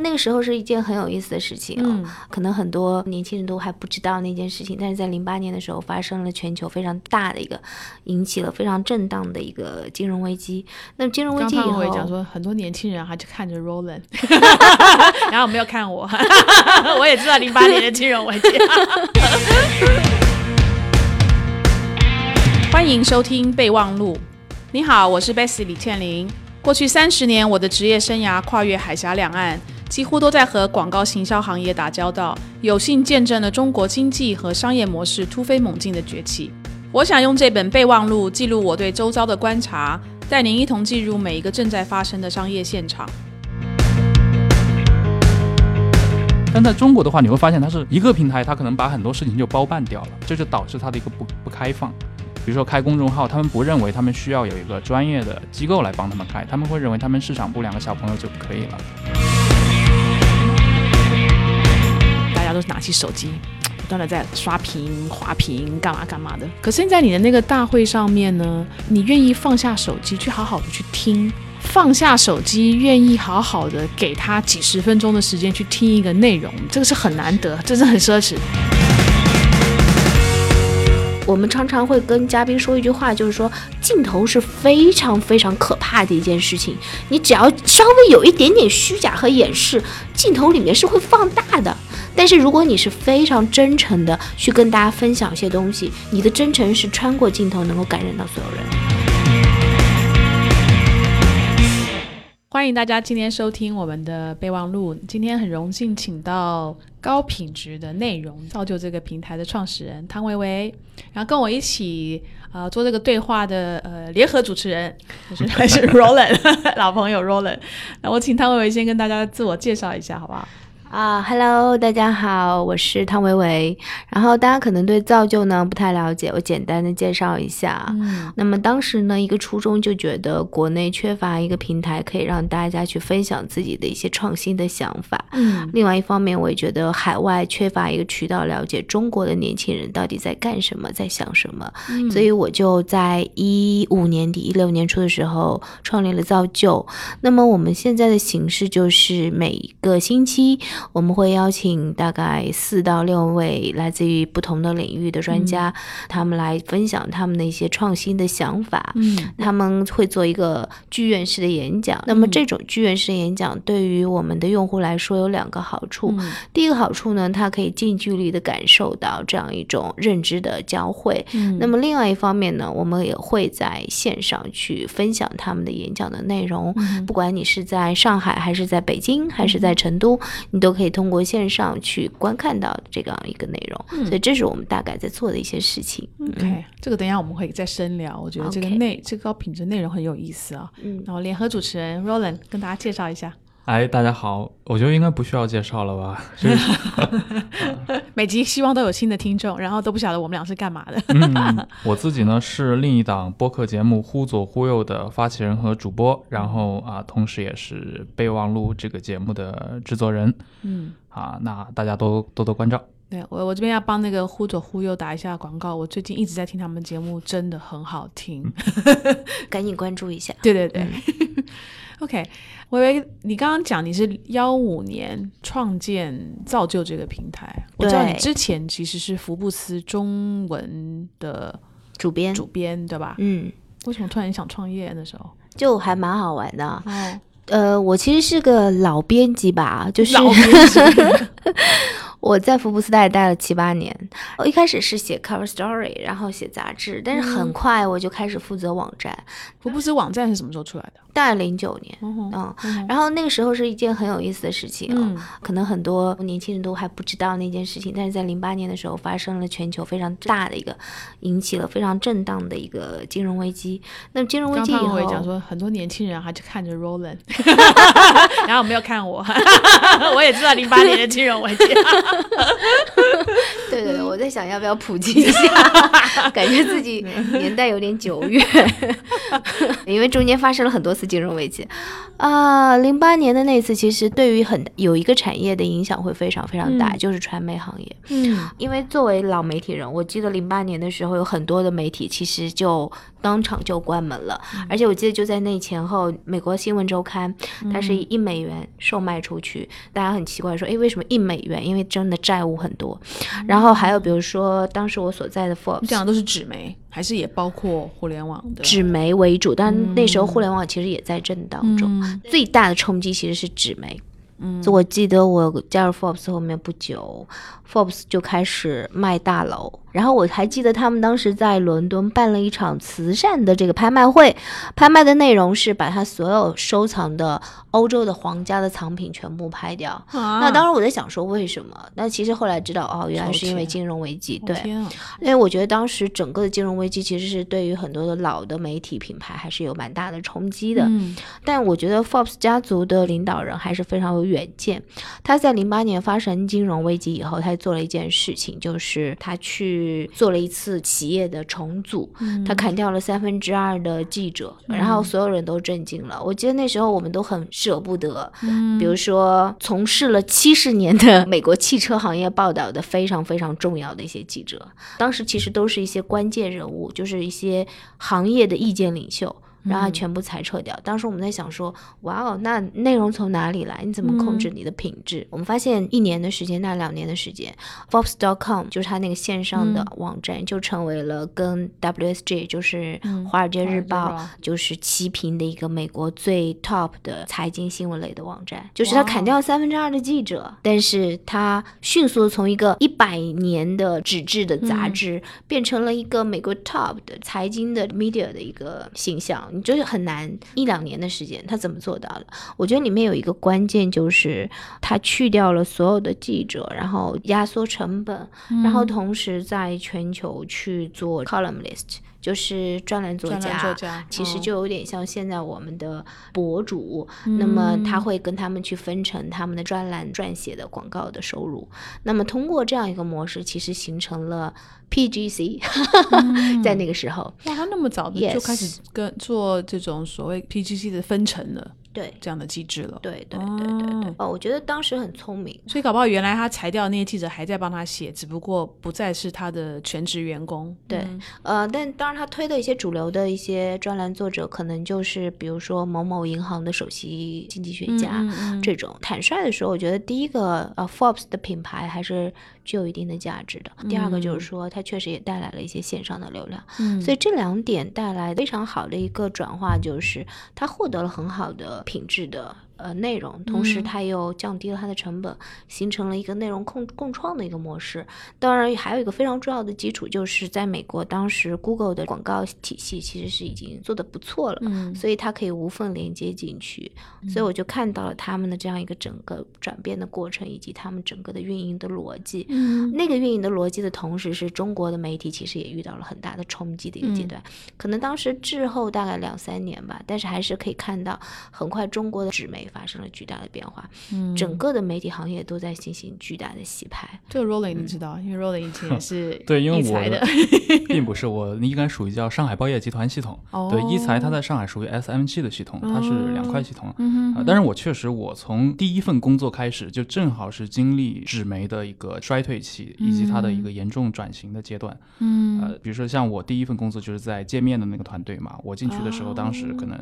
那个时候是一件很有意思的事情嗯，可能很多年轻人都还不知道那件事情，但是在零八年的时候发生了全球非常大的一个，引起了非常震荡的一个金融危机。那么金融危机以后，我也讲说很多年轻人还就看着 Roland，然后没有看我，我也知道零八年的金融危机。欢迎收听备忘录。你好，我是 Bessy 李倩玲。过去三十年，我的职业生涯跨越海峡两岸。几乎都在和广告行销行业打交道，有幸见证了中国经济和商业模式突飞猛进的崛起。我想用这本备忘录记录我对周遭的观察，带您一同进入每一个正在发生的商业现场。但在中国的话，你会发现它是一个平台，它可能把很多事情就包办掉了，这就导致它的一个不不开放。比如说开公众号，他们不认为他们需要有一个专业的机构来帮他们开，他们会认为他们市场部两个小朋友就可以了。都拿起手机，不断的在刷屏、滑屏，干嘛干嘛的。可现在你的那个大会上面呢，你愿意放下手机去好好的去听，放下手机，愿意好好的给他几十分钟的时间去听一个内容，这个是很难得，这是很奢侈。我们常常会跟嘉宾说一句话，就是说镜头是非常非常可怕的一件事情，你只要稍微有一点点虚假和掩饰，镜头里面是会放大的。但是如果你是非常真诚的去跟大家分享一些东西，你的真诚是穿过镜头能够感染到所有人。欢迎大家今天收听我们的备忘录。今天很荣幸请到高品质的内容造就这个平台的创始人汤维维，然后跟我一起呃做这个对话的呃联合主持人就是 还是 Roland 老朋友 Roland。那我请汤维维先跟大家自我介绍一下，好不好？啊，Hello，大家好，我是汤唯唯。然后大家可能对造就呢不太了解，我简单的介绍一下。嗯，那么当时呢，一个初衷就觉得国内缺乏一个平台，可以让大家去分享自己的一些创新的想法。嗯，另外一方面，我也觉得海外缺乏一个渠道了解中国的年轻人到底在干什么，在想什么。嗯，所以我就在一五年底、一六年初的时候创立了造就。那么我们现在的形式就是每一个星期。我们会邀请大概四到六位来自于不同的领域的专家，他们来分享他们的一些创新的想法。嗯，他们会做一个剧院式的演讲。那么这种剧院式的演讲对于我们的用户来说有两个好处。第一个好处呢，它可以近距离的感受到这样一种认知的交汇。那么另外一方面呢，我们也会在线上去分享他们的演讲的内容。不管你是在上海，还是在北京，还是在成都，你都。都可以通过线上去观看到这样一个内容，所以这是我们大概在做的一些事情。OK，这个等一下我们会再深聊。我觉得这个内这个高品质内容很有意思啊。嗯，然后联合主持人 Roland 跟大家介绍一下。哎，大家好，我觉得应该不需要介绍了吧？每集希望都有新的听众，然后都不晓得我们俩是干嘛的。嗯，我自己呢是另一档播客节目《忽左忽右》的发起人和主播，然后啊，同时也是备忘录这个节目的制作人。嗯，啊，那大家都多多关照。对我，我这边要帮那个《忽左忽右》打一下广告。我最近一直在听他们节目，真的很好听，赶紧关注一下。对对对。OK，微微，你刚刚讲你是幺五年创建造就这个平台，我知道你之前其实是福布斯中文的主编，主编对吧？嗯，为什么突然想创业？那时候就还蛮好玩的。哦，呃，我其实是个老编辑吧，就是老编辑。我在福布斯待待了七八年，我一开始是写 cover story，然后写杂志，但是很快我就开始负责网站。福布斯网站是什么时候出来的？大概零九年，嗯，然后那个时候是一件很有意思的事情啊，可能很多年轻人都还不知道那件事情，但是在零八年的时候发生了全球非常大的一个，引起了非常震荡的一个金融危机。那么金融危机以后，讲说很多年轻人还就看着 Roland，然后没有看我，我也知道零八年的金融危机。对 对对，我在想要不要普及一下，感觉自己年代有点久远，因为中间发生了很多次金融危机啊。零八年的那次，其实对于很有一个产业的影响会非常非常大，就是传媒行业。嗯，因为作为老媒体人，我记得零八年的时候有很多的媒体其实就当场就关门了。而且我记得就在那前后，美国新闻周刊它是以一美元售卖出去，大家很奇怪说，哎，为什么一美元？因为真的债务很多。然后还有比如说，当时我所在的 Forbes，讲的都是纸媒，还是也包括互联网的？纸媒为主，但那时候互联网其实也在震荡中。最大的冲击其实是纸媒。嗯，我记得我加入 Forbes 后面不久，Forbes 就开始卖大楼。然后我还记得他们当时在伦敦办了一场慈善的这个拍卖会，拍卖的内容是把他所有收藏的欧洲的皇家的藏品全部拍掉。那当时我在想说为什么？那其实后来知道哦，原来是因为金融危机。对，因为我觉得当时整个的金融危机其实是对于很多的老的媒体品牌还是有蛮大的冲击的。嗯，但我觉得 Forbes 家族的领导人还是非常有远见。他在零八年发生金融危机以后，他做了一件事情，就是他去。做了一次企业的重组，他砍掉了三分之二的记者，然后所有人都震惊了。我记得那时候我们都很舍不得，比如说从事了七十年的美国汽车行业报道的非常非常重要的一些记者，当时其实都是一些关键人物，就是一些行业的意见领袖。然后全部裁撤掉。当时我们在想说，哇哦，那内容从哪里来？你怎么控制你的品质？我们发现一年的时间，那两年的时间，Forbes.com 就是它那个线上的网站，就成为了跟 WSJ 就是华尔街日报就是齐平的一个美国最 top 的财经新闻类的网站。就是它砍掉三分之二的记者，但是它迅速从一个一百年的纸质的杂志，变成了一个美国 top 的财经的 media 的一个形象。你就是很难一两年的时间，他怎么做到的？我觉得里面有一个关键就是他去掉了所有的记者，然后压缩成本，然后同时在全球去做 columnist。就是专栏作家，其实就有点像现在我们的博主，那么他会跟他们去分成他们的专栏撰写的广告的收入。那么通过这样一个模式，其实形成了 PGC，在那个时候，哇，他那么早的就开始跟做这种所谓 PGC 的分成了。对这样的机制了，对对对对对，哦，我觉得当时很聪明，所以搞不好原来他裁掉那些记者还在帮他写，只不过不再是他的全职员工。对，呃，但当然他推的一些主流的一些专栏作者，可能就是比如说某某银行的首席经济学家这种。坦率的说，我觉得第一个呃，Forbes 的品牌还是。具有一定的价值的。第二个就是说，它确实也带来了一些线上的流量，嗯所以这两点带来非常好的一个转化，就是他获得了很好的品质的。呃，内容，同时它又降低了它的成本，形成了一个内容共共创的一个模式。当然，还有一个非常重要的基础，就是在美国，当时 Google 的广告体系其实是已经做的不错了，嗯，所以它可以无缝连接进去。所以我就看到了他们的这样一个整个转变的过程，以及他们整个的运营的逻辑。嗯，那个运营的逻辑的同时，是中国的媒体其实也遇到了很大的冲击的一个阶段。可能当时滞后大概两三年吧，但是还是可以看到，很快中国的纸媒。发生了巨大的变化，嗯，整个的媒体行业都在进行巨大的洗牌。这个 Rolling 你知道，因为 Rolling 以前也是 对，因为我 并不是我应该属于叫上海报业集团系统。对，一财它在上海属于 SMG 的系统，它是两块系统。嗯但是我确实，我从第一份工作开始，就正好是经历纸媒的一个衰退期，以及它的一个严重转型的阶段。嗯，呃，比如说像我第一份工作就是在界面的那个团队嘛，我进去的时候，当时可能。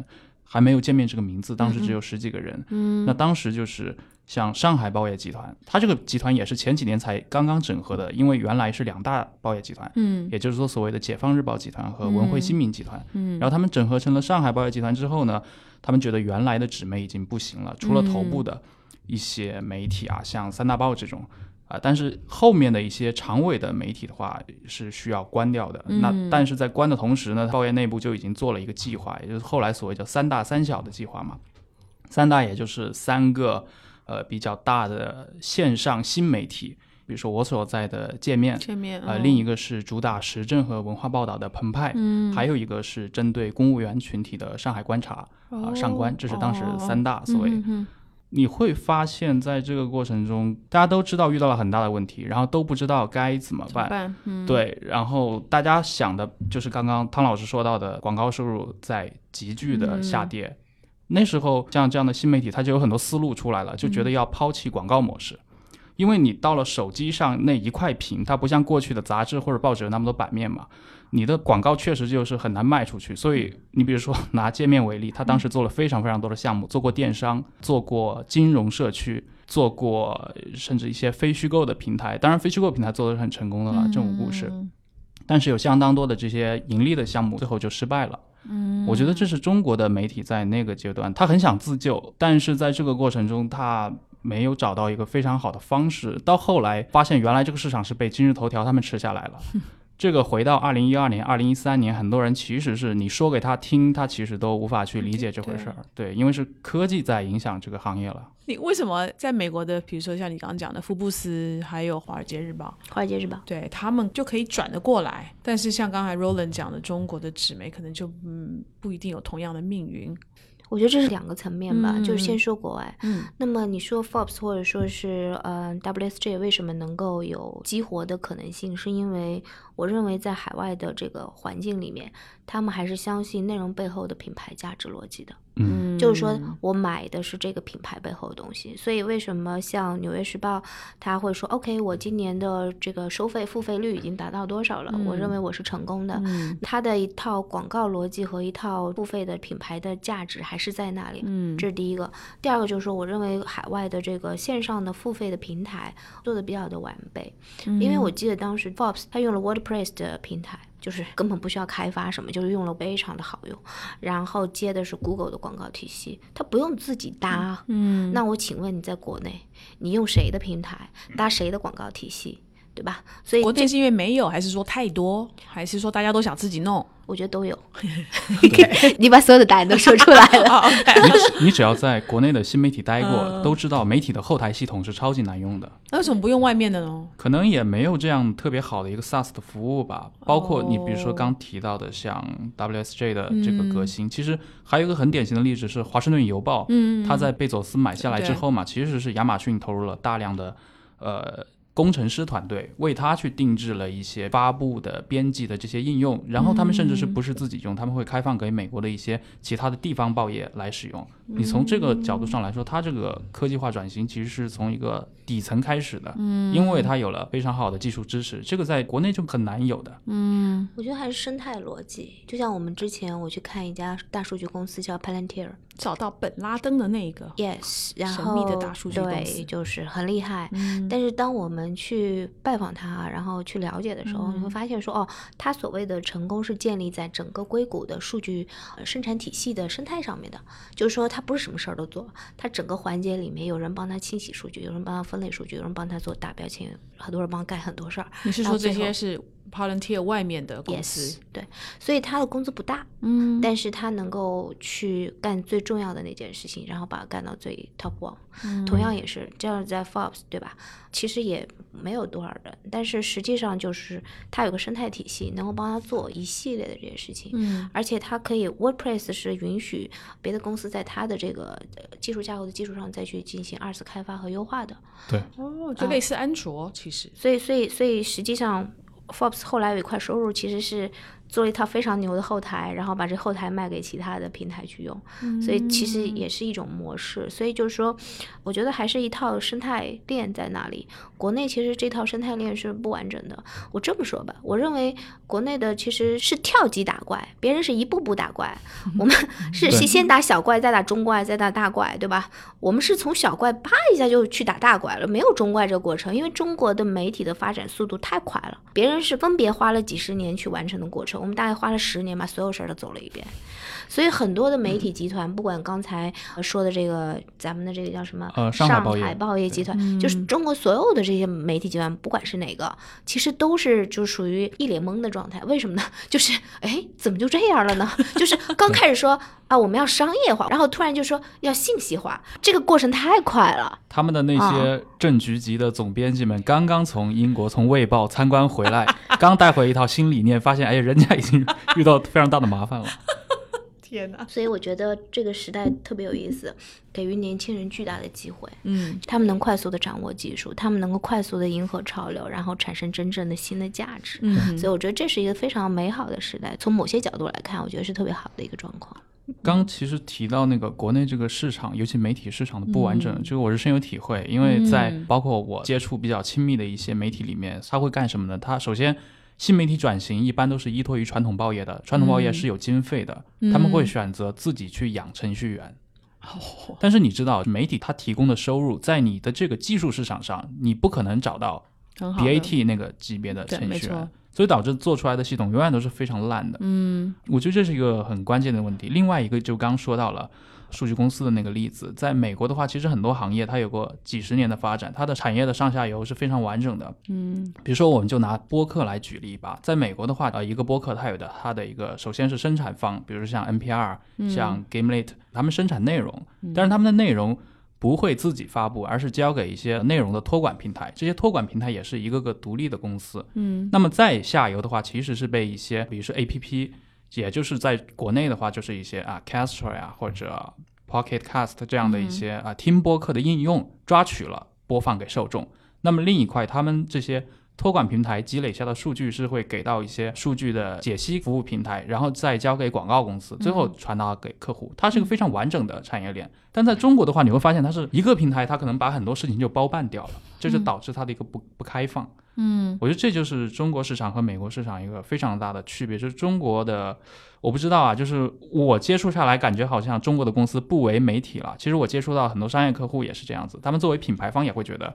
还没有见面这个名字，当时只有十几个人。嗯，那当时就是像上海报业集团，它这个集团也是前几年才刚刚整合的，因为原来是两大报业集团，嗯，也就是说所谓的解放日报集团和文汇新民集团，嗯，然后他们整合成了上海报业集团之后呢，他们觉得原来的纸媒已经不行了，除了头部的一些媒体啊，像三大报这种。啊，但是后面的一些长尾的媒体的话是需要关掉的。那但是在关的同时呢，报业内部就已经做了一个计划，也就是后来所谓叫“三大三小”的计划嘛。三大也就是三个呃比较大的线上新媒体，比如说我所在的界面，界面呃，另一个是主打时政和文化报道的澎湃，嗯，还有一个是针对公务员群体的上海观察啊上官，这是当时三大所谓。你会发现在这个过程中，大家都知道遇到了很大的问题，然后都不知道该怎么办。对，然后大家想的就是刚刚汤老师说到的广告收入在急剧的下跌。那时候像这样的新媒体，它就有很多思路出来了，就觉得要抛弃广告模式。因为你到了手机上那一块屏，它不像过去的杂志或者报纸有那么多版面嘛，你的广告确实就是很难卖出去。所以你比如说 拿界面为例，他当时做了非常非常多的项目，做过电商，做过金融社区，做过甚至一些非虚构的平台。当然，非虚构平台做的是很成功的了，正午故事。但是有相当多的这些盈利的项目，最后就失败了。嗯，我觉得这是中国的媒体在那个阶段，他很想自救，但是在这个过程中，他没有找到一个非常好的方式。到后来发现，原来这个市场是被今日头条他们吃下来了。这个回到二零一二年、二零一三年，很多人其实是你说给他听，他其实都无法去理解这回事儿。对，因为是科技在影响这个行业了。你为什么在美国的，比如说像你刚刚讲的福布斯，还有华尔街日报，华尔街日报，对他们就可以转得过来。但是像刚才 Roland 讲的，中国的纸媒可能就嗯不一定有同样的命运。我觉得这是两个层面吧，就是先说国外。嗯，那么你说 Forbes 或者说是呃 WSJ 为什么能够有激活的可能性？是因为我认为在海外的这个环境里面，他们还是相信内容背后的品牌价值逻辑的。嗯，就是说我买的是这个品牌背后的东西。所以为什么像《纽约时报》他会说，OK，我今年的这个收费付费率已经达到多少了？我认为我是成功的。嗯，他的一套广告逻辑和一套付费的品牌的价值还是在那里。嗯，这是第一个。第二个就是说，我认为海外的这个线上的付费的平台做的比较的完备。因为我记得当时 Forbes 他用了 WordPress 的平台。就是根本不需要开发什么，就是用了非常的好用，然后接的是 Google 的广告体系，它不用自己搭。嗯，那我请问你在国内，你用谁的平台搭谁的广告体系，对吧？所以国内是因为没有，还是说太多，还是说大家都想自己弄？我觉得都有，你把所有的答案都说出来了。你你只要在国内的新媒体待过，都知道媒体的后台系统是超级难用的。那为什么不用外面的呢？可能也没有这样特别好的一个 SaaS 的服务吧。包括你比如说刚提到的像 WSJ 的这个革新，其实还有一个很典型的例子是华盛顿邮报。嗯，它在贝佐斯买下来之后嘛，其实是亚马逊投入了大量的呃。工程师团队为他去定制了一些发布的、编辑的这些应用，然后他们甚至是不是自己用，他们会开放给美国的一些其他的地方报业来使用。你从这个角度上来说，它这个科技化转型其实是从一个底层开始的，嗯，因为它有了非常好的技术支持，这个在国内就很难有的。嗯，我觉得还是生态逻辑，就像我们之前我去看一家大数据公司叫 Palantir。找到本拉登的那一个，yes，然后神秘的大数据公司，就是很厉害。但是当我们去拜访他，然后去了解的时候，你会发现说，哦，他所谓的成功是建立在整个硅谷的数据生产体系的生态上面的。就是说，他不是什么事儿都做，他整个环节里面有人帮他清洗数据，有人帮他分类数据，有人帮他做大标签，很多人帮他干很多事儿。你是说这些是？Palantir 外面的公司，对，所以他的工资不大，嗯，但是他能够去干最重要的那件事情，然后把它干到最 top one。同样也是这样，在 Forbes 对吧？其实也没有多少人，但是实际上就是他有个生态体系，能够帮他做一系列的这些事情，嗯，而且他可以 WordPress 是允许别的公司在他的这个技术架构的基础上再去进行二次开发和优化的，对，哦，就类似安卓，其实，所以，所以，所以实际上。Forbes 后来有一块收入，其实是做一套非常牛的后台，然后把这后台卖给其他的平台去用，所以其实也是一种模式。所以就是说，我觉得还是一套生态链在那里。国内其实这套生态链是不完整的。我这么说吧，我认为国内的其实是跳级打怪，别人是一步步打怪，我们是先先打小怪，再打中怪，再打大怪，对吧？我们是从小怪啪一下就去打大怪了，没有中怪这个过程，因为中国的媒体的发展速度太快了，别人是分别花了几十年去完成的过程，我们大概花了十年把所有事儿都走了一遍。所以很多的媒体集团，不管刚才说的这个咱们的这个叫什么，呃，上海报业集团，就是中国所有的这些媒体集团，不管是哪个，其实都是就属于一脸懵的状态。为什么呢？就是哎，怎么就这样了呢？就是刚开始说啊，我们要商业化，然后突然就说要信息化，这个过程太快了。他们的那些政局级的总编辑们，刚刚从英国从卫报参观回来，刚带回一套新理念，发现哎，人家已经 遇到非常大的麻烦了。天哪！所以我觉得这个时代特别有意思，给予年轻人巨大的机会。嗯，他们能快速的掌握技术，他们能够快速的迎合潮流，然后产生真正的新的价值。嗯，所以我觉得这是一个非常美好的时代。从某些角度来看，我觉得是特别好的一个状况。刚其实提到那个国内这个市场，尤其媒体市场的不完整，这个我是深有体会。因为在包括我接触比较亲密的一些媒体里面，他会干什么呢？他首先新媒体转型一般都是依托于传统报业的，传统报业是有经费的，他们会选择自己去养程序员。但是你知道，媒体它提供的收入，在你的这个技术市场上，你不可能找到 BAT 那个级别的程序员。所以导致做出来的系统永远都是非常烂的。嗯，我觉得这是一个很关键的问题。另外一个就刚说到了数据公司的那个例子，在美国的话，其实很多行业它有过几十年的发展，它的产业的上下游是非常完整的。嗯，比如说我们就拿播客来举例吧，在美国的话，呃，一个播客它有的它的一个首先是生产方，比如说像 NPR、像 Gamelet，他们生产内容，但是他们的内容。不会自己发布，而是交给一些内容的托管平台。这些托管平台也是一个个独立的公司。嗯，那么在下游的话，其实是被一些，比如说 A P P，也就是在国内的话，就是一些啊 Castro 呀或者 Pocket Cast 这样的一些啊听播客的应用抓取了，播放给受众。那么另一块，他们这些。托管平台积累下的数据是会给到一些数据的解析服务平台，然后再交给广告公司，最后传达给客户。它是一个非常完整的产业链。但在中国的话，你会发现它是一个平台，它可能把很多事情就包办掉了，这就导致它的一个不不开放。嗯，我觉得这就是中国市场和美国市场一个非常大的区别。就是中国的，我不知道啊，就是我接触下来感觉好像中国的公司不为媒体了。其实我接触到很多商业客户也是这样子，他们作为品牌方也会觉得。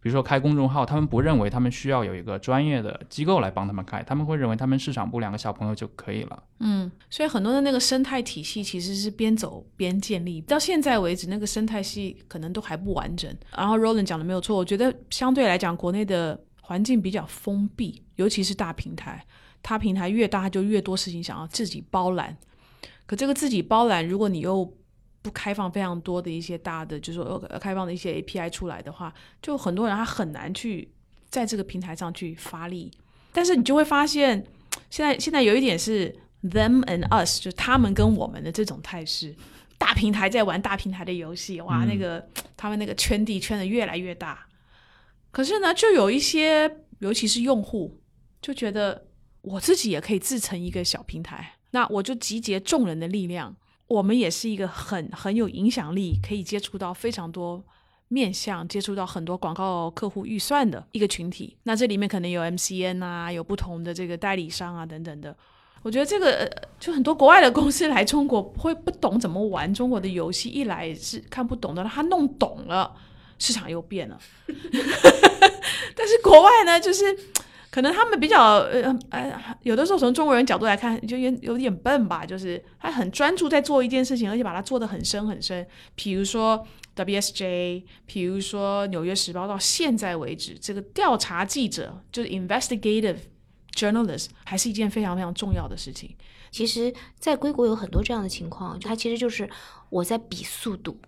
比如说开公众号，他们不认为他们需要有一个专业的机构来帮他们开，他们会认为他们市场部两个小朋友就可以了。嗯，所以很多的那个生态体系其实是边走边建立，到现在为止那个生态系可能都还不完整。然后 Roland 讲的没有错，我觉得相对来讲国内的环境比较封闭，尤其是大平台，它平台越大，它就越多事情想要自己包揽。可这个自己包揽，如果你又不开放非常多的一些大的，就是说开放的一些 API 出来的话，就很多人他很难去在这个平台上去发力。但是你就会发现，现在现在有一点是 them and us，就他们跟我们的这种态势。大平台在玩大平台的游戏，哇，那个他们那个圈地圈的越来越大。可是呢，就有一些，尤其是用户，就觉得我自己也可以自成一个小平台，那我就集结众人的力量。我们也是一个很很有影响力，可以接触到非常多面向，接触到很多广告客户预算的一个群体。那这里面可能有 MCN 啊，有不同的这个代理商啊等等的。我觉得这个就很多国外的公司来中国会不懂怎么玩中国的游戏，一来是看不懂的，他弄懂了，市场又变了。但是国外呢，就是。可能他们比较呃呃，有的时候从中国人角度来看，就有有点笨吧，就是他很专注在做一件事情，而且把它做得很深很深。比如说 WSJ，比如说纽约时报，到现在为止，这个调查记者就是 investigative journalist，还是一件非常非常重要的事情。其实，在硅谷有很多这样的情况，它其实就是我在比速度。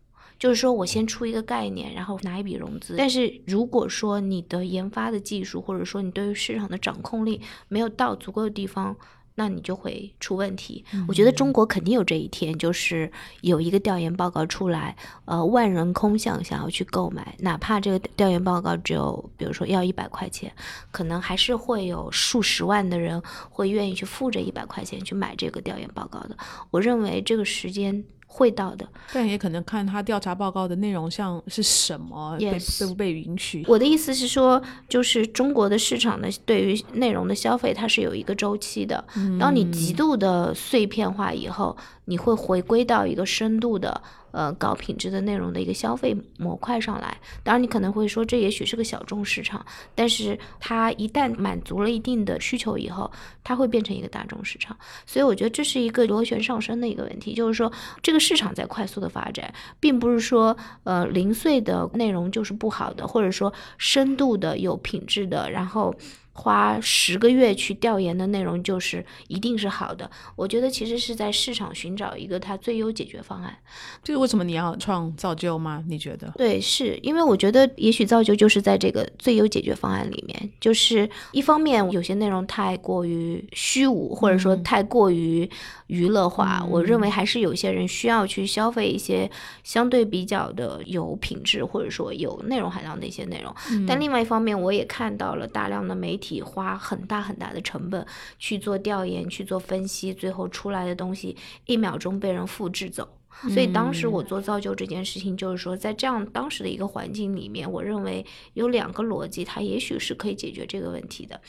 就是说我先出一个概念，然后拿一笔融资。但是如果说你的研发的技术，或者说你对于市场的掌控力没有到足够的地方，那你就会出问题。我觉得中国肯定有这一天，就是有一个调研报告出来，呃，万人空巷想要去购买，哪怕这个调研报告只有，比如说要一百块钱，可能还是会有数十万的人会愿意去付这一百块钱去买这个调研报告的。我认为这个时间。会到的，但也可能看他调查报告的内容像是什么，被被不被允许。我的意思是说，就是中国的市场呢，对于内容的消费，它是有一个周期的。当你极度的碎片化以后。你会回归到一个深度的，呃，高品质的内容的一个消费模块上来。当然，你可能会说，这也许是个小众市场，但是它一旦满足了一定的需求以后，它会变成一个大众市场。所以，我觉得这是一个螺旋上升的一个问题，就是说，这个市场在快速的发展，并不是说，呃，零碎的内容就是不好的，或者说深度的、有品质的，然后。花十个月去调研的内容就是一定是好的。我觉得其实是在市场寻找一个它最优解决方案。这个为什么你要创造就吗？你觉得？对，是因为我觉得也许造就就是在这个最优解决方案里面，就是一方面有些内容太过于虚无，或者说太过于娱乐化，我认为还是有些人需要去消费一些相对比较的有品质或者说有内容含量的一些内容。但另外一方面，我也看到了大量的媒体花很大很大的成本去做调研、去做分析，最后出来的东西一秒钟被人复制走。所以当时我做造就这件事情，就是说在这样当时的一个环境里面，我认为有两个逻辑，它也许是可以解决这个问题的。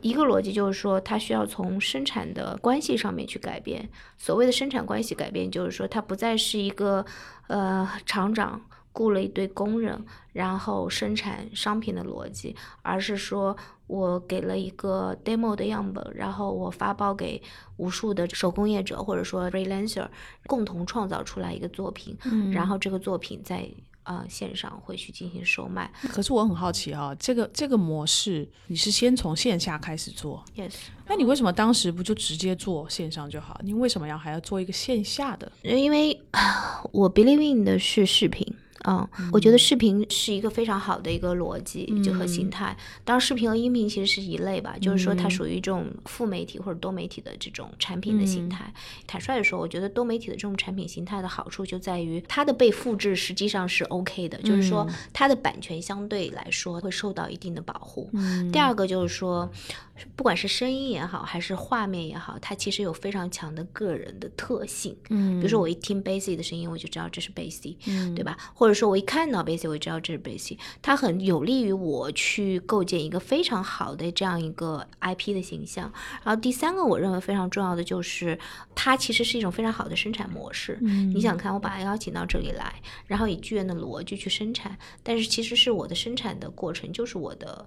一个逻辑就是说，它需要从生产的关系上面去改变。所谓的生产关系改变，就是说它不再是一个呃厂长。雇了一堆工人，然后生产商品的逻辑，而是说我给了一个 demo 的样本，然后我发包给无数的手工业者或者说 freelancer，共同创造出来一个作品，然后这个作品在呃线上会去进行售卖。可是我很好奇哈，这个这个模式你是先从线下开始做？Yes。那你为什么当时不就直接做线上就好？你为什么要还要做一个线下的？因为 我 believe in 的是视频。嗯，我觉得视频是一个非常好的一个逻辑就和形态。当然，视频和音频其实是一类吧，就是说它属于这种副媒体或者多媒体的这种产品的形态。坦率的说，我觉得多媒体的这种产品形态的好处就在于它的被复制实际上是 OK 的，就是说它的版权相对来说会受到一定的保护。第二个就是说。不管是声音也好，还是画面也好，它其实有非常强的个人的特性。嗯，比如说我一听 Bassy 的声音，我就知道这是 Bassy，嗯，对吧？或者说我一看到 Bassy，我就知道这是 Basic，。它很有利于我去构建一个非常好的这样一个 IP 的形象。然后第三个，我认为非常重要的就是，它其实是一种非常好的生产模式。嗯，你想看，我把它邀请到这里来，然后以剧院的逻辑去生产，但是其实是我的生产的过程，就是我的。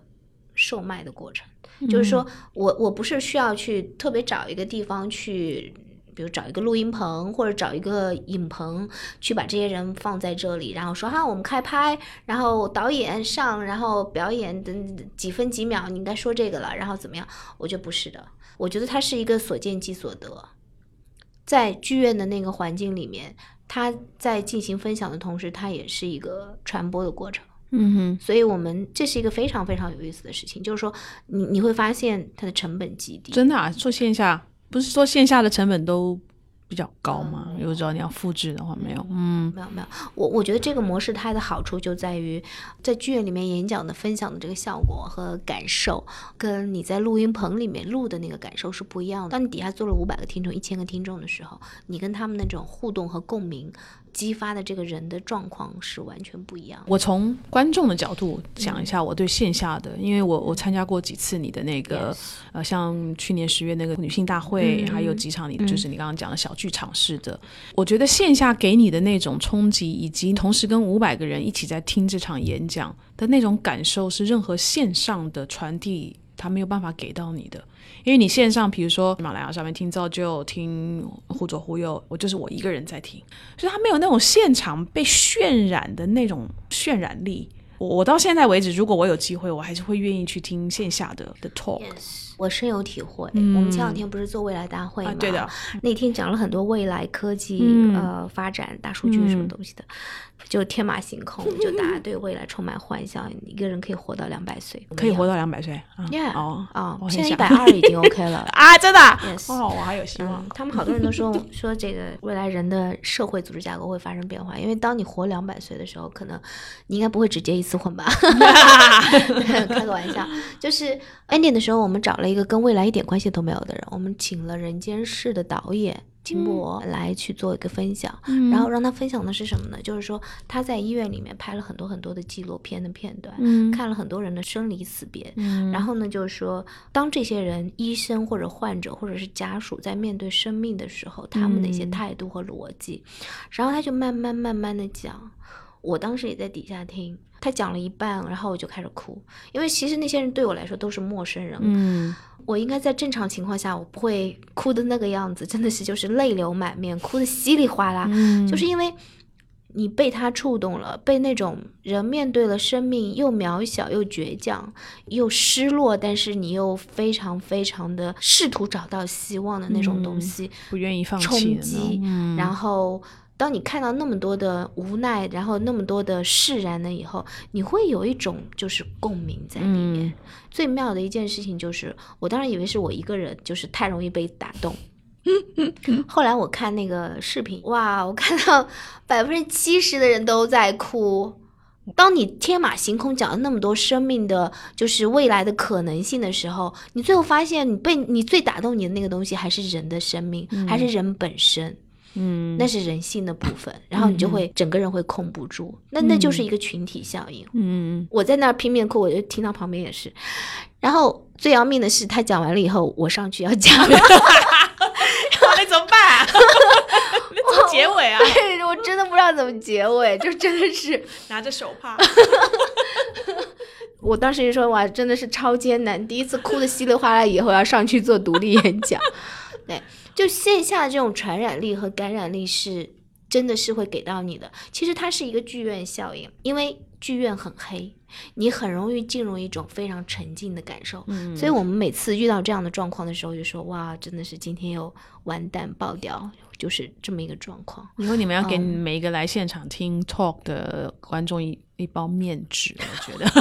售卖的过程，就是说我我不是需要去特别找一个地方去，比如找一个录音棚或者找一个影棚，去把这些人放在这里，然后说哈我们开拍，然后导演上，然后表演等几分几秒你应该说这个了，然后怎么样？我觉得不是的，我觉得它是一个所见即所得，在剧院的那个环境里面，他在进行分享的同时，它也是一个传播的过程。嗯哼，所以我们这是一个非常非常有意思的事情，就是说，你你会发现它的成本极低。真的啊，做线下不是说线下的成本都比较高吗？有时候你要复制的话，没有，嗯，没有没有。我我觉得这个模式它的好处就在于，在剧院里面演讲的分享的这个效果和感受，跟你在录音棚里面录的那个感受是不一样的。当你底下坐了五百个听众、一千个听众的时候，你跟他们那种互动和共鸣。激发的这个人的状况是完全不一样。我从观众的角度讲一下我对线下的，因为我我参加过几次你的那个呃，像去年十月那个女性大会，还有几场你就是你刚刚讲的小剧场式的。我觉得线下给你的那种冲击，以及同时跟五百个人一起在听这场演讲的那种感受，是任何线上的传递他没有办法给到你的。因为你线上，比如说马来亚上面听造就、听忽左忽右，我就是我一个人在听，所以他没有那种现场被渲染的那种渲染力。我到现在为止，如果我有机会，我还是会愿意去听线下的的 talk。我深有体会。我们前两天不是做未来大会吗？对的，那天讲了很多未来科技呃发展、大数据什么东西的。就天马行空，就大家 对未来充满幻想，一个人可以活到两百岁，可以活到两百岁，Yeah，哦啊，现在一百二已经 OK 了啊，真的，Yes，哦，我还有希望。他们好多人都说 说这个未来人的社会组织架构会发生变化，因为当你活两百岁的时候，可能你应该不会只结一次婚吧？开个玩笑，就是 ending 的时候，我们找了一个跟未来一点关系都没有的人，我们请了人间世的导演。金博来去做一个分享，然后让他分享的是什么呢？就是说他在医院里面拍了很多很多的纪录片的片段，看了很多人的生离死别，然后呢，就是说当这些人医生或者患者或者是家属在面对生命的时候，他们的一些态度和逻辑，然后他就慢慢慢慢的讲，我当时也在底下听。他讲了一半，然后我就开始哭，因为其实那些人对我来说都是陌生人。嗯，我应该在正常情况下，我不会哭的那个样子，真的是就是泪流满面，哭的稀里哗啦。嗯，就是因为你被他触动了，被那种人面对了生命又渺小又倔强又失落，但是你又非常非常的试图找到希望的那种东西，不愿意放弃，冲击，然后。当你看到那么多的无奈，然后那么多的释然了以后，你会有一种就是共鸣在里面。最妙的一件事情就是，我当然以为是我一个人，就是太容易被打动。后来我看那个视频，哇，我看到百分之七十的人都在哭。当你天马行空讲了那么多生命的，就是未来的可能性的时候，你最后发现，你被你最打动你的那个东西，还是人的生命，还是人本身。嗯，那是人性的部分，然后你就会整个人会控不住，那那就是一个群体效应。嗯，我在那儿拼命哭，我就听到旁边也是。然后最要命的是，他讲完了以后，我上去要讲，那怎么办？怎么结尾啊？对 我真的不知道怎么结尾，就真的是拿着手帕。我当时就说哇，真的是超艰难，第一次哭的稀里哗啦，以后要上去做独立演讲，对。就线下这种传染力和感染力是真的是会给到你的。其实它是一个剧院效应，因为剧院很黑，你很容易进入一种非常沉浸的感受。嗯，所以我们每次遇到这样的状况的时候，就说哇，真的是今天又完蛋爆掉，就是这么一个状况。以后你们要给每一个来现场听 talk 的观众一一包面纸，我觉得。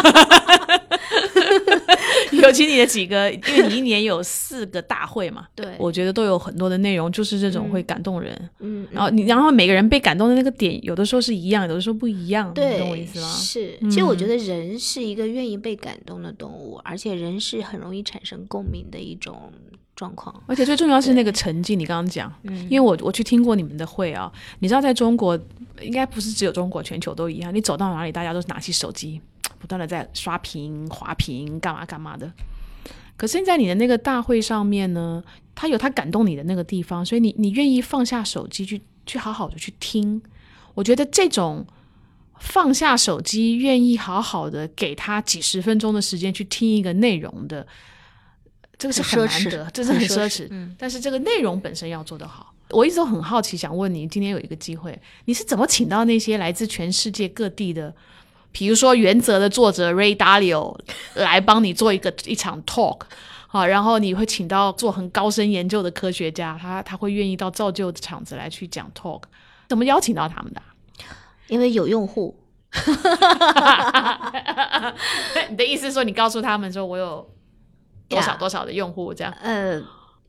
尤其你的几个，因为你一年有四个大会嘛，对，我觉得都有很多的内容，就是这种会感动人。嗯，然后你，然后每个人被感动的那个点，有的时候是一样，有的时候不一样，对，懂我意思吗？是，其实我觉得人是一个愿意被感动的动物，而且人是很容易产生共鸣的一种状况。而且最重要是那个沉浸，你刚刚讲，因为我我去听过你们的会啊，你知道在中国，应该不是只有中国，全球都一样，你走到哪里，大家都是拿起手机。不断的在刷屏、滑屏，干嘛干嘛的。可是在你的那个大会上面呢，他有他感动你的那个地方，所以你你愿意放下手机去去好好的去听。我觉得这种放下手机，愿意好好的给他几十分钟的时间去听一个内容的，这个是很难得，这是很奢侈。嗯，但是这个内容本身要做得好。我一直都很好奇，想问你，今天有一个机会，你是怎么请到那些来自全世界各地的？比如说，《原则》的作者 Ray Dalio 来帮你做一个一场 talk，好，然后你会请到做很高深研究的科学家，他他会愿意到造就的场子来去讲 talk，怎么邀请到他们的？因为有用户。你的意思是说，你告诉他们说我有多少多少的用户这样？呃，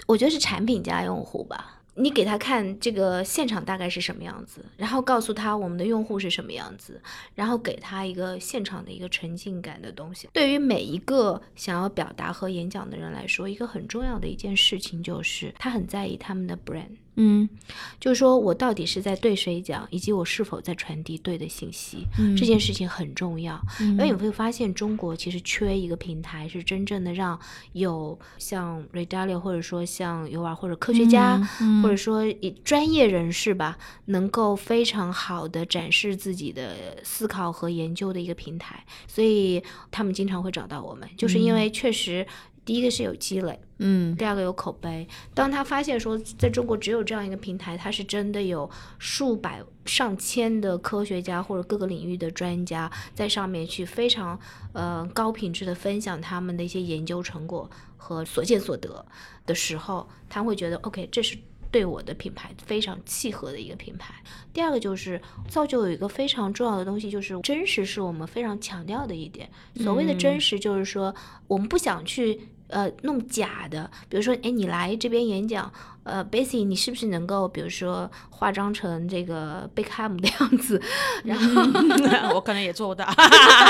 我觉得是产品加用户吧。你给他看这个现场大概是什么样子，然后告诉他我们的用户是什么样子，然后给他一个现场的一个沉浸感的东西。对于每一个想要表达和演讲的人来说，一个很重要的一件事情就是他很在意他们的 brand。嗯，就是说我到底是在对谁讲，以及我是否在传递对的信息，这件事情很重要。因为你会发现，中国其实缺一个平台，是真正的让有像 Redalio 或者说像尤瓦或者科学家，或者说专业人士吧，能够非常好的展示自己的思考和研究的一个平台。所以他们经常会找到我们，就是因为确实。第一个是有积累，嗯，第二个有口碑。当他发现说，在中国只有这样一个平台，他是真的有数百上千的科学家或者各个领域的专家在上面去非常呃高品质的分享他们的一些研究成果和所见所得的时候，他会觉得 OK，这是对我的品牌非常契合的一个品牌。第二个就是造就有一个非常重要的东西，就是真实是我们非常强调的一点。所谓的真实，就是说我们不想去。呃，弄假的，比如说，哎，你来这边演讲，呃 b a s i 你是不是能够，比如说化妆成这个贝克汉姆的样子？然后 我可能也做不到。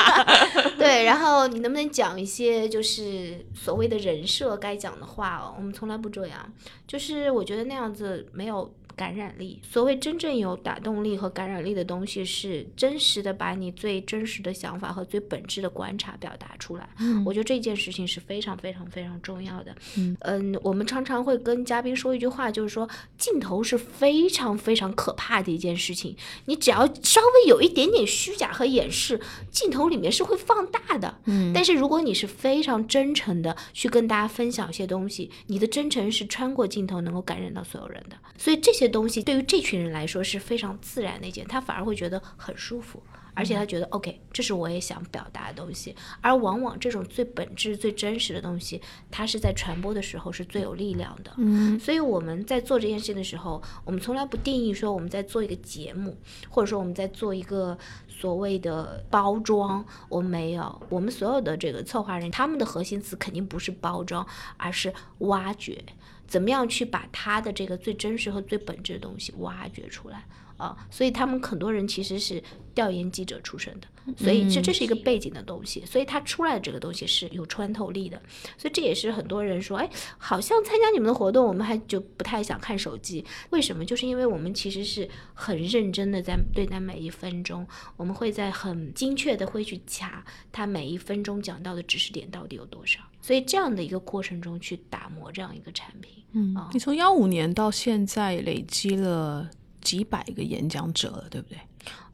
对，然后你能不能讲一些就是所谓的人设该讲的话哦？我们从来不这样，就是我觉得那样子没有。感染力，所谓真正有打动力和感染力的东西，是真实的把你最真实的想法和最本质的观察表达出来。嗯，我觉得这件事情是非常非常非常重要的。嗯嗯，我们常常会跟嘉宾说一句话，就是说镜头是非常非常可怕的一件事情。你只要稍微有一点点虚假和掩饰，镜头里面是会放大的。嗯，但是如果你是非常真诚的去跟大家分享一些东西，你的真诚是穿过镜头能够感染到所有人的。所以这些。东西对于这群人来说是非常自然的一件，他反而会觉得很舒服，而且他觉得 OK，这是我也想表达的东西。而往往这种最本质、最真实的东西，它是在传播的时候是最有力量的。嗯，所以我们在做这件事情的时候，我们从来不定义说我们在做一个节目，或者说我们在做一个所谓的包装。我们没有，我们所有的这个策划人，他们的核心词肯定不是包装，而是挖掘。怎么样去把他的这个最真实和最本质的东西挖掘出来。啊，所以他们很多人其实是调研记者出身的，所以这这是一个背景的东西，所以他出来的这个东西是有穿透力的，所以这也是很多人说，哎，好像参加你们的活动，我们还就不太想看手机，为什么？就是因为我们其实是很认真的在对待每一分钟，我们会在很精确的会去卡他每一分钟讲到的知识点到底有多少，所以这样的一个过程中去打磨这样一个产品。嗯，你从幺五年到现在累积了。几百个演讲者了，对不对？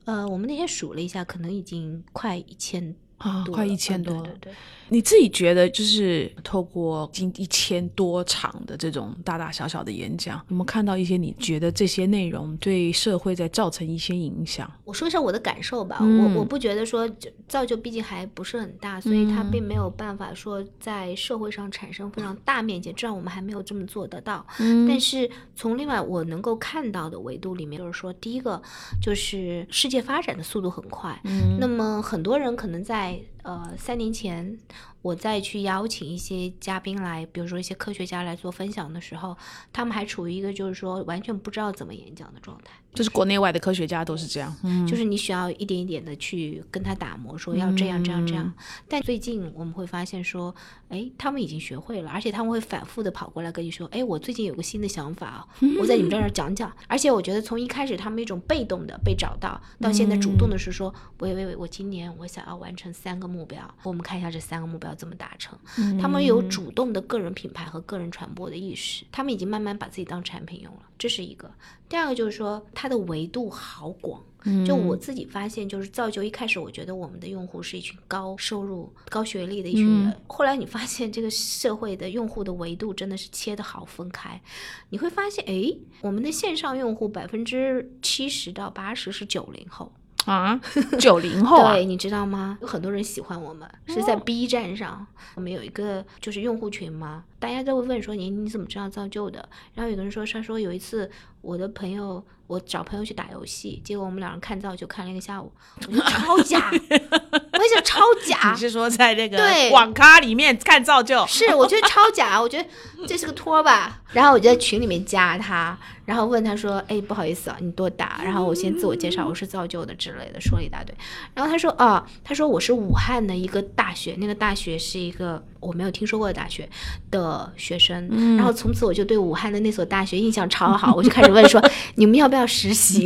呃，我们那天数了一下，可能已经快一千。啊，快一千多，对对。你自己觉得，就是透过近一千多场的这种大大小小的演讲，有没有看到一些你觉得这些内容对社会在造成一些影响？我说一下我的感受吧。我我不觉得说造就，毕竟还不是很大，所以它并没有办法说在社会上产生非常大面积。这样我们还没有这么做得到。嗯。但是从另外我能够看到的维度里面，就是说，第一个就是世界发展的速度很快。嗯。那么很多人可能在在呃，三年前。我再去邀请一些嘉宾来，比如说一些科学家来做分享的时候，他们还处于一个就是说完全不知道怎么演讲的状态。就是国内外的科学家都是这样，就是你需要一点一点的去跟他打磨，说要这样这样这样。但最近我们会发现说，哎，他们已经学会了，而且他们会反复的跑过来跟你说，哎，我最近有个新的想法，我在你们这儿讲讲。而且我觉得从一开始他们一种被动的被找到，到现在主动的是说，喂喂喂，我今年我想要完成三个目标，我们看一下这三个目标怎么达成。他们有主动的个人品牌和个人传播的意识，他们已经慢慢把自己当产品用了，这是一个。第二个就是说，它的维度好广。就我自己发现，就是造就一开始，我觉得我们的用户是一群高收入、高学历的一群人。后来你发现，这个社会的用户的维度真的是切的好分开。你会发现，哎，我们的线上用户百分之七十到八十是九零后。啊，九零后对，你知道吗？有很多人喜欢我们，是在 B 站上，我们有一个就是用户群嘛，大家都会问说你你怎么知道造就的？然后有个人说他说有一次我的朋友。我找朋友去打游戏，结果我们两人看造就看了一个下午，我觉得超假，我觉得超假。你是说在那个网咖里面看造就？是，我觉得超假，我觉得 这是个托吧。然后我就在群里面加他，然后问他说：“哎，不好意思啊，你多大？”然后我先自我介绍，我是造就的之类的，说了一大堆。然后他说：“哦，他说我是武汉的一个大学，那个大学是一个我没有听说过的大学的学生。”然后从此我就对武汉的那所大学印象超好，我就开始问说：“你们要不要？”要实习，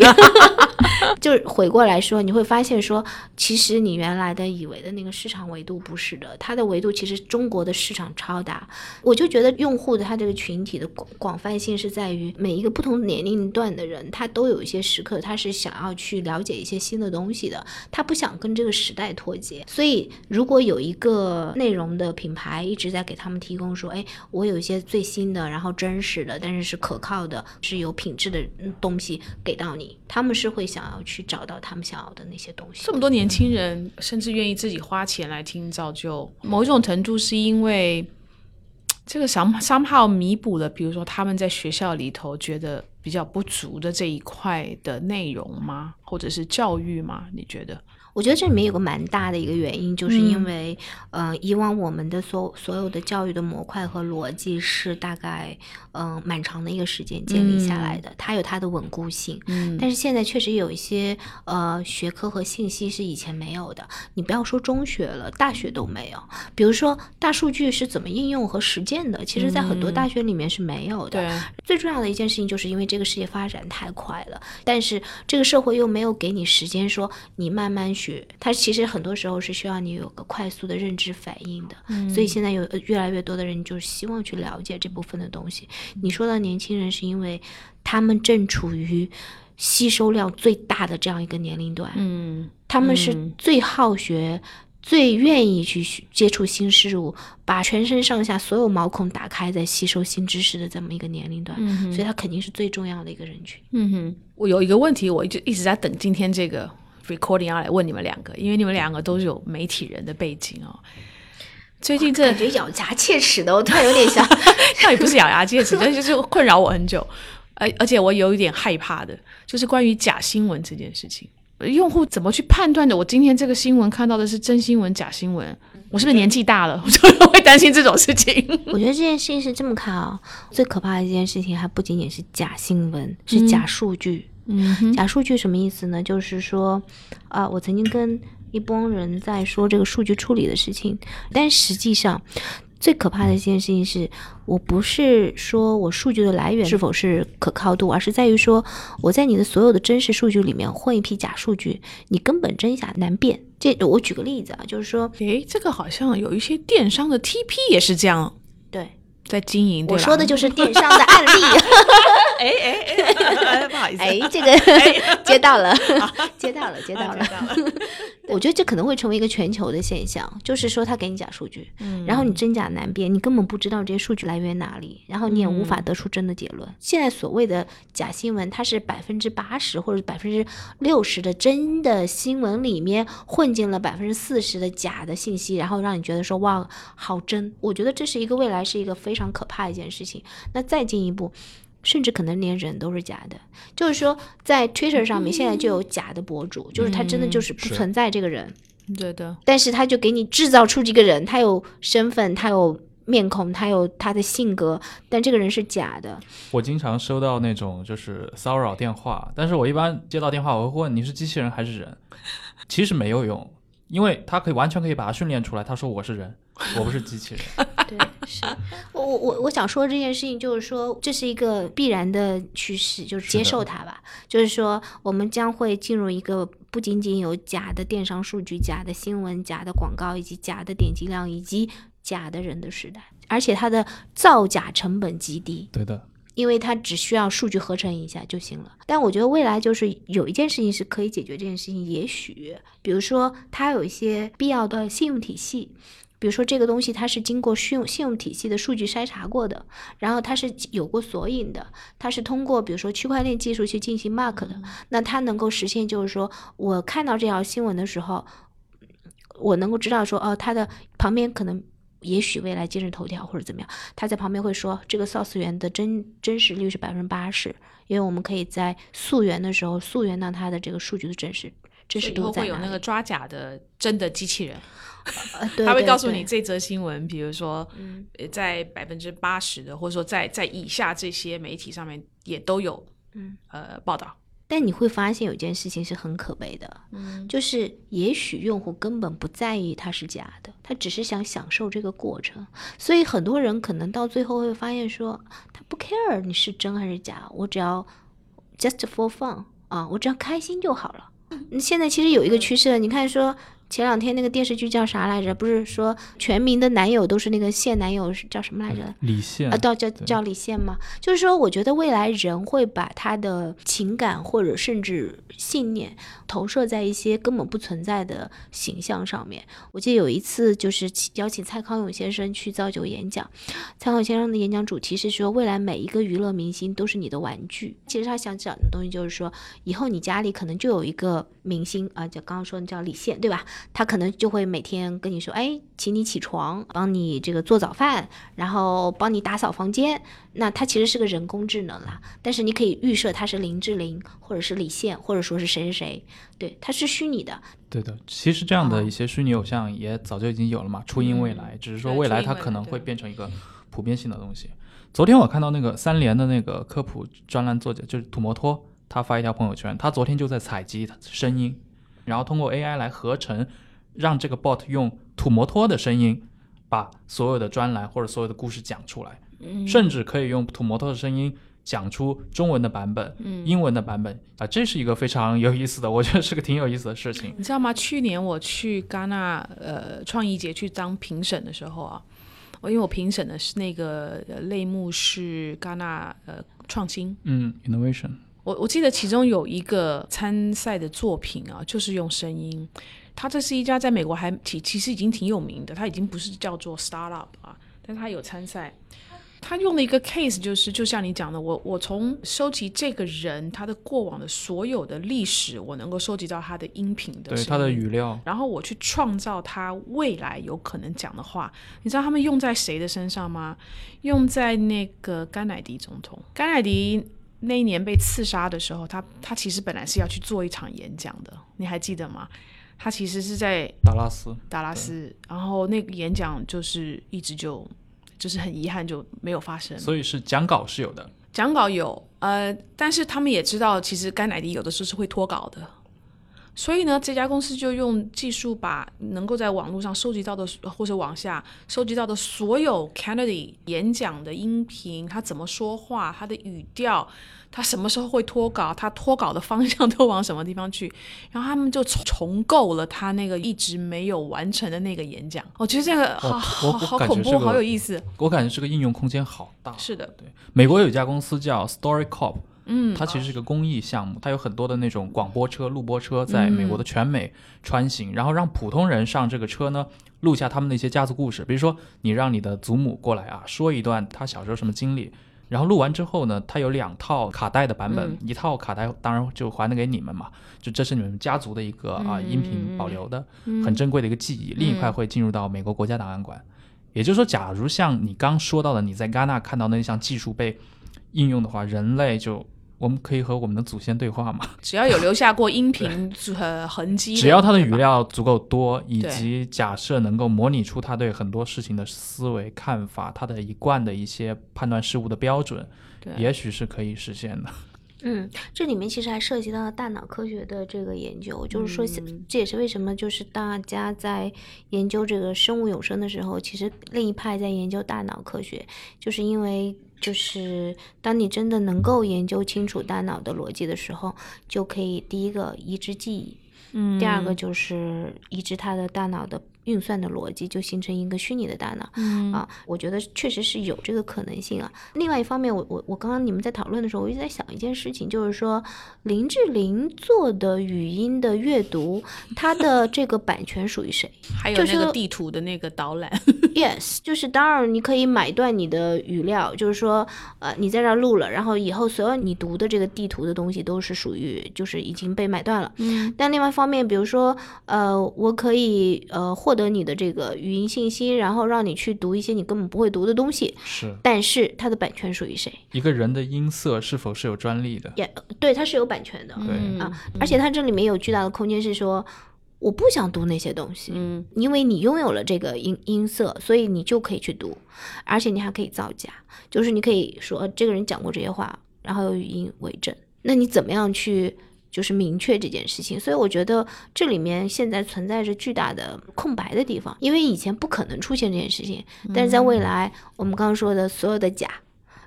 就是回过来说，你会发现说，其实你原来的以为的那个市场维度不是的，它的维度其实中国的市场超大。我就觉得用户的他这个群体的广广泛性是在于每一个不同年龄段的人，他都有一些时刻，他是想要去了解一些新的东西的，他不想跟这个时代脱节。所以如果有一个内容的品牌一直在给他们提供说，哎，我有一些最新的，然后真实的，但是是可靠的，是有品质的东西。给到你，他们是会想要去找到他们想要的那些东西。这么多年轻人甚至愿意自己花钱来听造就，某一种程度是因为这个商商号弥补了，比如说他们在学校里头觉得比较不足的这一块的内容吗？或者是教育吗？你觉得？我觉得这里面有个蛮大的一个原因，就是因为，呃，以往我们的所所有的教育的模块和逻辑是大概，嗯，蛮长的一个时间建立下来的，它有它的稳固性。嗯。但是现在确实有一些呃学科和信息是以前没有的，你不要说中学了，大学都没有。比如说大数据是怎么应用和实践的，其实在很多大学里面是没有的。对。最重要的一件事情，就是因为这个世界发展太快了，但是这个社会又没有给你时间说你慢慢学。它其实很多时候是需要你有个快速的认知反应的，所以现在有越来越多的人就是希望去了解这部分的东西。你说到年轻人，是因为他们正处于吸收量最大的这样一个年龄段，嗯，他们是最好学、最愿意去接触新事物，把全身上下所有毛孔打开在吸收新知识的这么一个年龄段，所以他肯定是最重要的一个人群。嗯哼，我有一个问题，我一直一直在等今天这个。Recording 要来问你们两个，因为你们两个都是有媒体人的背景哦。最近这感觉咬牙切齿的，我突然有点想，倒也不是咬牙切齿，但就是困扰我很久。而而且我有一点害怕的，就是关于假新闻这件事情。用户怎么去判断的？我今天这个新闻看到的是真新闻假新闻？我是不是年纪大了，我就会担心这种事情？我觉得这件事情是这么看啊，最可怕的一件事情还不仅仅是假新闻，是假数据。嗯，假数据什么意思呢？就是说，啊，我曾经跟一帮人在说这个数据处理的事情，但实际上。最可怕的一件事情是，我不是说我数据的来源是否是可靠度，而是在于说我在你的所有的真实数据里面混一批假数据，你根本真假难辨。这我举个例子啊，就是说，诶，这个好像有一些电商的 TP 也是这样，对，在经营。我说的就是电商的案例。哎哎哎，不好意思，哎，这个 接到了，接到了，接到了。我觉得这可能会成为一个全球的现象，就是说他给你假数据，然后你真假难辨，你根本不知道这些数据来源哪里，然后你也无法得出真的结论。现在所谓的假新闻，它是百分之八十或者百分之六十的真的新闻里面混进了百分之四十的假的信息，然后让你觉得说哇好真。我觉得这是一个未来是一个非常可怕的一件事情。那再进一步。甚至可能连人都是假的，就是说，在 Twitter 上面现在就有假的博主，就是他真的就是不存在这个人，对的，但是他就给你制造出这个人，他有身份，他有面孔，他有他的性格，但这个人是假的。我经常收到那种就是骚扰电话，但是我一般接到电话，我会问你是机器人还是人，其实没有用，因为他可以完全可以把它训练出来，他说我是人。我不是机器人。对，是 我我我我想说这件事情，就是说这是一个必然的趋势，就是接受它吧。就是说，我们将会进入一个不仅仅有假的电商数据、假的新闻、假的广告，以及假的点击量，以及假的人的时代，而且它的造假成本极低。对的，因为它只需要数据合成一下就行了。但我觉得未来就是有一件事情是可以解决这件事情，也许比如说它有一些必要的信用体系。比如说这个东西它是经过信用信用体系的数据筛查过的，然后它是有过索引的，它是通过比如说区块链技术去进行 mark 的，那它能够实现就是说我看到这条新闻的时候，我能够知道说哦，它的旁边可能也许未来今日头条或者怎么样，它在旁边会说这个 source 源的真真实率是百分之八十，因为我们可以在溯源的时候溯源到它的这个数据的真实真实度在会有那个抓假的真的机器人。他会告诉你这则新闻，比如说，在百分之八十的，或者说在在以下这些媒体上面也都有，嗯，呃，报道。但你会发现有件事情是很可悲的，嗯，就是也许用户根本不在意它是假的，他只是想享受这个过程。所以很多人可能到最后会发现说，他不 care 你是真还是假，我只要 just for fun 啊，我只要开心就好了。现在其实有一个趋势，你看说。前两天那个电视剧叫啥来着？不是说全民的男友都是那个现男友是叫什么来着？李现啊，叫叫叫李现吗？就是说，我觉得未来人会把他的情感或者甚至信念投射在一些根本不存在的形象上面。我记得有一次就是邀请蔡康永先生去造酒演讲，蔡康永先生的演讲主题是说，未来每一个娱乐明星都是你的玩具。其实他想讲的东西就是说，以后你家里可能就有一个明星啊，就刚刚说的叫李现，对吧？他可能就会每天跟你说，哎，请你起床，帮你这个做早饭，然后帮你打扫房间。那它其实是个人工智能啦，但是你可以预设它是林志玲，或者是李现，或者说是谁谁谁，对，它是虚拟的。对的，其实这样的一些虚拟偶像也早就已经有了嘛，初音未来，只是说未来它可能会变成一个普遍性的东西。昨天我看到那个三联的那个科普专栏作者就是土摩托，他发一条朋友圈，他昨天就在采集声音。然后通过 AI 来合成，让这个 bot 用土摩托的声音把所有的专栏或者所有的故事讲出来，甚至可以用土摩托的声音讲出中文的版本、英文的版本啊，这是一个非常有意思的，我觉得是个挺有意思的事情。你知道吗？去年我去戛纳呃创意节去当评审的时候啊，我因为我评审的是那个类目是戛纳呃创新，嗯，innovation。我我记得其中有一个参赛的作品啊，就是用声音。他这是一家在美国还其其实已经挺有名的，他已经不是叫做 startup 啊，但他有参赛。他用的一个 case 就是，就像你讲的，我我从收集这个人他的过往的所有的历史，我能够收集到他的音频的，对他的语料，然后我去创造他未来有可能讲的话。你知道他们用在谁的身上吗？用在那个甘乃迪总统，甘乃迪。那一年被刺杀的时候，他他其实本来是要去做一场演讲的，你还记得吗？他其实是在达拉斯，达拉斯，然后那个演讲就是一直就就是很遗憾就没有发生。所以是讲稿是有的，讲稿有，呃，但是他们也知道，其实甘乃迪有的时候是会脱稿的。所以呢，这家公司就用技术把能够在网络上收集到的，或者网下收集到的所有 Kennedy 演讲的音频，他怎么说话，他的语调，他什么时候会脱稿，他脱稿的方向都往什么地方去，然后他们就重重构了他那个一直没有完成的那个演讲。我觉得这个好好好恐怖，好有意思。我感觉这个应用空间好大。是的，对，美国有一家公司叫 StoryCorp。嗯，它其实是个公益项目，它有很多的那种广播车、录播车，在美国的全美穿行，然后让普通人上这个车呢，录下他们的一些家族故事。比如说，你让你的祖母过来啊，说一段他小时候什么经历，然后录完之后呢，它有两套卡带的版本，一套卡带当然就还给你们嘛，就这是你们家族的一个啊音频保留的很珍贵的一个记忆。另一块会进入到美国国家档案馆，也就是说，假如像你刚说到的，你在戛纳看到那项技术被应用的话，人类就。我们可以和我们的祖先对话吗？只要有留下过音频 呃痕迹，只要他的语料足够多，以及假设能够模拟出他对很多事情的思维看法，他的一贯的一些判断事物的标准，也许是可以实现的。嗯，这里面其实还涉及到了大脑科学的这个研究，就是说，这也是为什么就是大家在研究这个生物永生的时候，其实另一派在研究大脑科学，就是因为。就是当你真的能够研究清楚大脑的逻辑的时候，就可以第一个移植记忆，嗯，第二个就是移植他的大脑的。运算的逻辑就形成一个虚拟的大脑，啊，我觉得确实是有这个可能性啊。另外一方面，我我我刚刚你们在讨论的时候，我一直在想一件事情，就是说林志玲做的语音的阅读，它的这个版权属于谁？还有那个地图的那个导览。Yes，就是当然你可以买断你的语料，就是说呃你在这儿录了，然后以后所有你读的这个地图的东西都是属于就是已经被买断了。嗯。但另外一方面，比如说呃我可以呃获得你的这个语音信息，然后让你去读一些你根本不会读的东西。是，但是它的版权属于谁？一个人的音色是否是有专利的？也对，它是有版权的。对啊，而且它这里面有巨大的空间，是说我不想读那些东西，嗯，因为你拥有了这个音音色，所以你就可以去读，而且你还可以造假，就是你可以说这个人讲过这些话，然后有语音为证。那你怎么样去？就是明确这件事情，所以我觉得这里面现在存在着巨大的空白的地方，因为以前不可能出现这件事情，但是在未来，我们刚刚说的所有的假。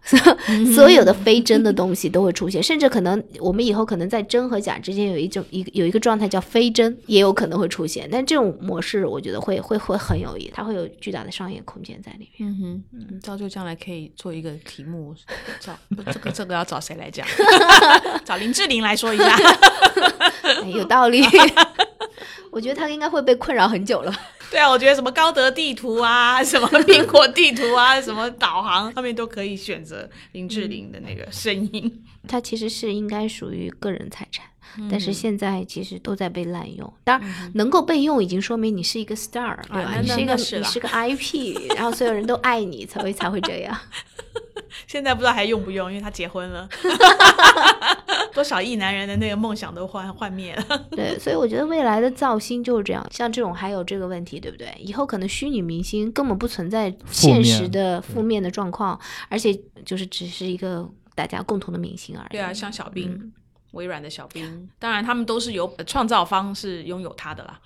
所 所有的非真的东西都会出现，甚至可能我们以后可能在真和假之间有一种一有一个状态叫非真，也有可能会出现。但这种模式，我觉得会会会很有意义，它会有巨大的商业空间在里面。嗯哼，嗯，造就将来可以做一个题目，找这个这个要找谁来讲？找林志玲来说一下，有道理。我觉得他应该会被困扰很久了。对啊，我觉得什么高德地图啊，什么苹果地图啊，什么导航上面都可以选择林志玲的那个声音。它其实是应该属于个人财产，但是现在其实都在被滥用。当然，能够被用已经说明你是一个 star，对吧？你是一个你是个 IP，然后所有人都爱你，才会才会这样。现在不知道还用不用，因为他结婚了，多少亿男人的那个梦想都幻幻灭了。对，所以我觉得未来的造星就是这样，像这种还有这个问题，对不对？以后可能虚拟明星根本不存在现实的负面的状况，而且就是只是一个大家共同的明星而已。对啊，像小兵，微软的小兵，当然他们都是由创造方是拥有他的啦。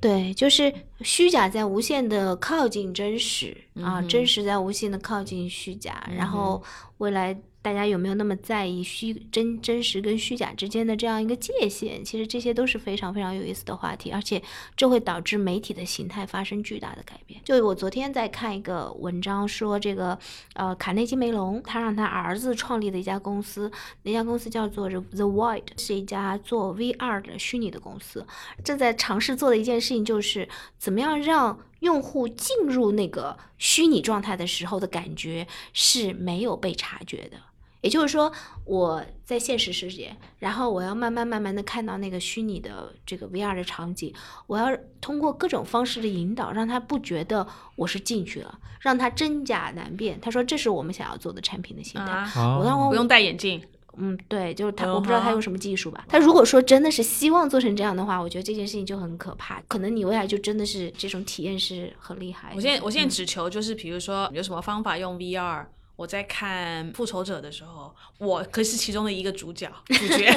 对，就是虚假在无限的靠近真实啊，真实在无限的靠近虚假，然后未来。大家有没有那么在意虚真真实跟虚假之间的这样一个界限？其实这些都是非常非常有意思的话题，而且这会导致媒体的形态发生巨大的改变。就我昨天在看一个文章，说这个呃卡内基梅隆他让他儿子创立的一家公司，那家公司叫做 The Void，是一家做 VR 的虚拟的公司，正在尝试做的一件事情就是怎么样让用户进入那个虚拟状态的时候的感觉是没有被察觉的。也就是说，我在现实世界，然后我要慢慢慢慢的看到那个虚拟的这个 VR 的场景，我要通过各种方式的引导，让他不觉得我是进去了，让他真假难辨。他说这是我们想要做的产品的形态。我让我不用戴眼镜。嗯，对，就是他，我不知道他用什么技术吧。他如果说真的是希望做成这样的话，我觉得这件事情就很可怕。可能你未来就真的是这种体验是很厉害。我现在我现在只求就是，比如说有什么方法用 VR。我在看复仇者的时候，我可是其中的一个主角主角，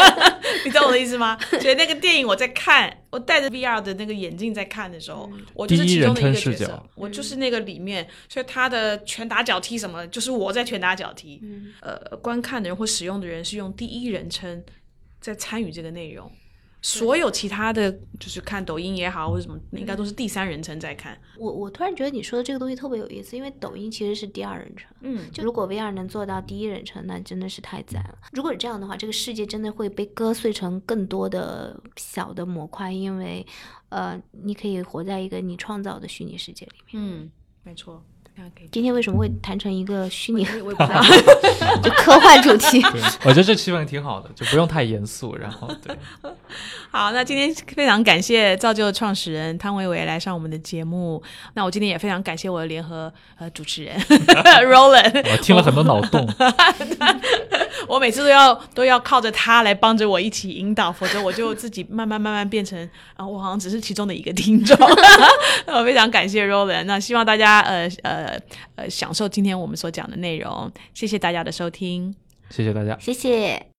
你懂我的意思吗？所以那个电影我在看，我戴着 VR 的那个眼镜在看的时候，我就是其中的一个角色，我就是那个里面，所以他的拳打脚踢什么，就是我在拳打脚踢。呃，观看的人或使用的人是用第一人称在参与这个内容。所有其他的就是看抖音也好或者什么，应该都是第三人称在看。我我突然觉得你说的这个东西特别有意思，因为抖音其实是第二人称。嗯，就如果 VR 能做到第一人称，那真的是太赞了。如果是这样的话，这个世界真的会被割碎成更多的小的模块，因为呃，你可以活在一个你创造的虚拟世界里面。嗯，没错。今天为什么会谈成一个虚拟？就科幻主题。我觉得这气氛挺好的，就不用太严肃。然后，对。好，那今天非常感谢造就的创始人汤唯唯来上我们的节目。那我今天也非常感谢我的联合呃主持人 Roland。我听了很多脑洞。我每次都要都要靠着他来帮着我一起引导，否则我就自己慢慢慢慢变成啊，我好像只是其中的一个听众。我非常感谢 Roland。那希望大家呃呃呃享受今天我们所讲的内容。谢谢大家的收听，谢谢大家，谢谢。